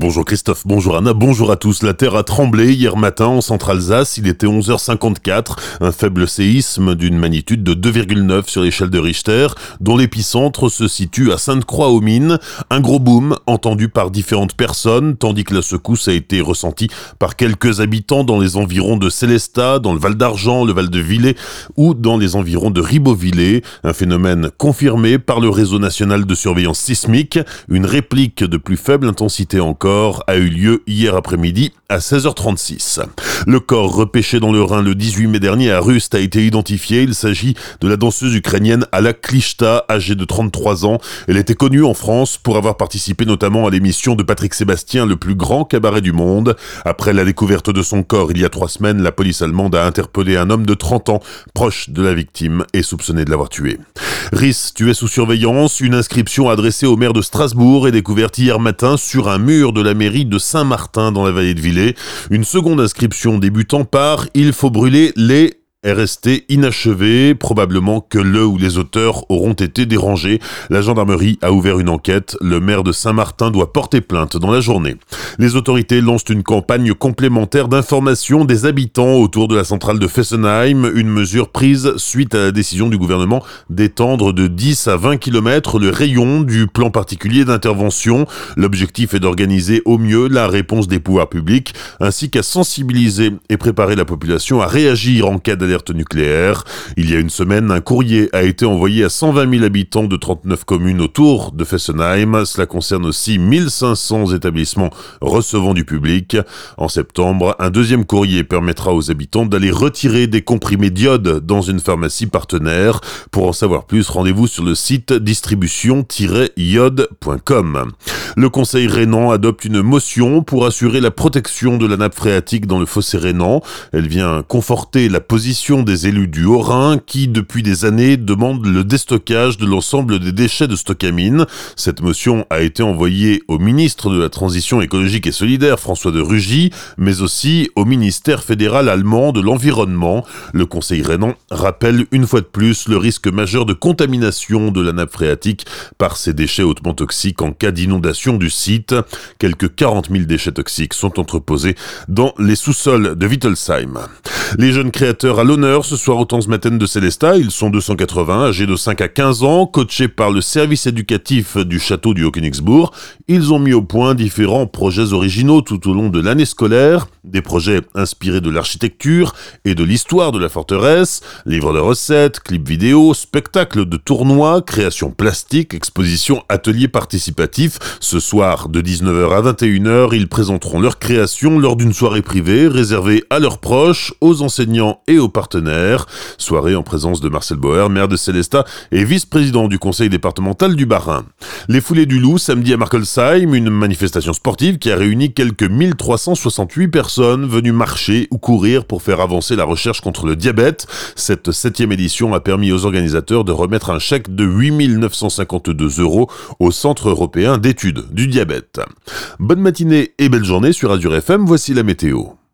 Bonjour Christophe, bonjour Anna, bonjour à tous. La terre a tremblé hier matin en centre-Alsace. Il était 11h54. Un faible séisme d'une magnitude de 2,9 sur l'échelle de Richter, dont l'épicentre se situe à Sainte-Croix-aux-Mines. Un gros boom entendu par différentes personnes, tandis que la secousse a été ressentie par quelques habitants dans les environs de Célestat, dans le Val d'Argent, le Val de Villers ou dans les environs de Ribeauvillé. Un phénomène confirmé par le réseau national de surveillance sismique. Une réplique de plus faible intensité en a eu lieu hier après-midi à 16h36. Le corps repêché dans le Rhin le 18 mai dernier à Rust a été identifié. Il s'agit de la danseuse ukrainienne Ala Klishta, âgée de 33 ans. Elle était connue en France pour avoir participé notamment à l'émission de Patrick Sébastien, le plus grand cabaret du monde. Après la découverte de son corps il y a trois semaines, la police allemande a interpellé un homme de 30 ans, proche de la victime et soupçonné de l'avoir tué. Rhys, tu es sous surveillance. Une inscription adressée au maire de Strasbourg est découverte hier matin sur un mur de la mairie de Saint-Martin dans la vallée de Villers. Une seconde inscription débutant par Il faut brûler les est resté inachevé, probablement que le ou les auteurs auront été dérangés. La gendarmerie a ouvert une enquête, le maire de Saint-Martin doit porter plainte dans la journée. Les autorités lancent une campagne complémentaire d'information des habitants autour de la centrale de Fessenheim, une mesure prise suite à la décision du gouvernement d'étendre de 10 à 20 km le rayon du plan particulier d'intervention. L'objectif est d'organiser au mieux la réponse des pouvoirs publics, ainsi qu'à sensibiliser et préparer la population à réagir en cas nucléaire. Il y a une semaine, un courrier a été envoyé à 120 000 habitants de 39 communes autour de Fessenheim. Cela concerne aussi 1500 établissements recevant du public. En septembre, un deuxième courrier permettra aux habitants d'aller retirer des comprimés d'iode dans une pharmacie partenaire. Pour en savoir plus, rendez-vous sur le site distribution-iode.com. Le Conseil rhénan adopte une motion pour assurer la protection de la nappe phréatique dans le fossé rhénan. Elle vient conforter la position des élus du Haut-Rhin qui, depuis des années, demandent le déstockage de l'ensemble des déchets de Stockamine. Cette motion a été envoyée au ministre de la Transition écologique et solidaire, François de Rugy, mais aussi au ministère fédéral allemand de l'Environnement. Le Conseil rhénan rappelle une fois de plus le risque majeur de contamination de la nappe phréatique par ces déchets hautement toxiques en cas d'inondation du site. Quelques 40 000 déchets toxiques sont entreposés dans les sous-sols de Wittelsheim. Les jeunes créateurs à l'honneur ce soir au Tanzmatten de Célestat. Ils sont 280, âgés de 5 à 15 ans, coachés par le service éducatif du château du Haut-Königsbourg. Ils ont mis au point différents projets originaux tout au long de l'année scolaire. Des projets inspirés de l'architecture et de l'histoire de la forteresse, livres de recettes, clips vidéo, spectacles de tournois, création plastique, exposition, ateliers participatifs. Ce soir, de 19h à 21h, ils présenteront leur création lors d'une soirée privée réservée à leurs proches, aux enseignants et aux partenaires. Soirée en présence de Marcel Boer, maire de Célestat et vice-président du conseil départemental du Bas-Rhin. Les foulées du loup, samedi à Markelsheim, une manifestation sportive qui a réuni quelques 1368 personnes venues marcher ou courir pour faire avancer la recherche contre le diabète. Cette septième édition a permis aux organisateurs de remettre un chèque de 8952 euros au Centre européen d'études du diabète. Bonne matinée et belle journée sur Azure FM, voici la météo.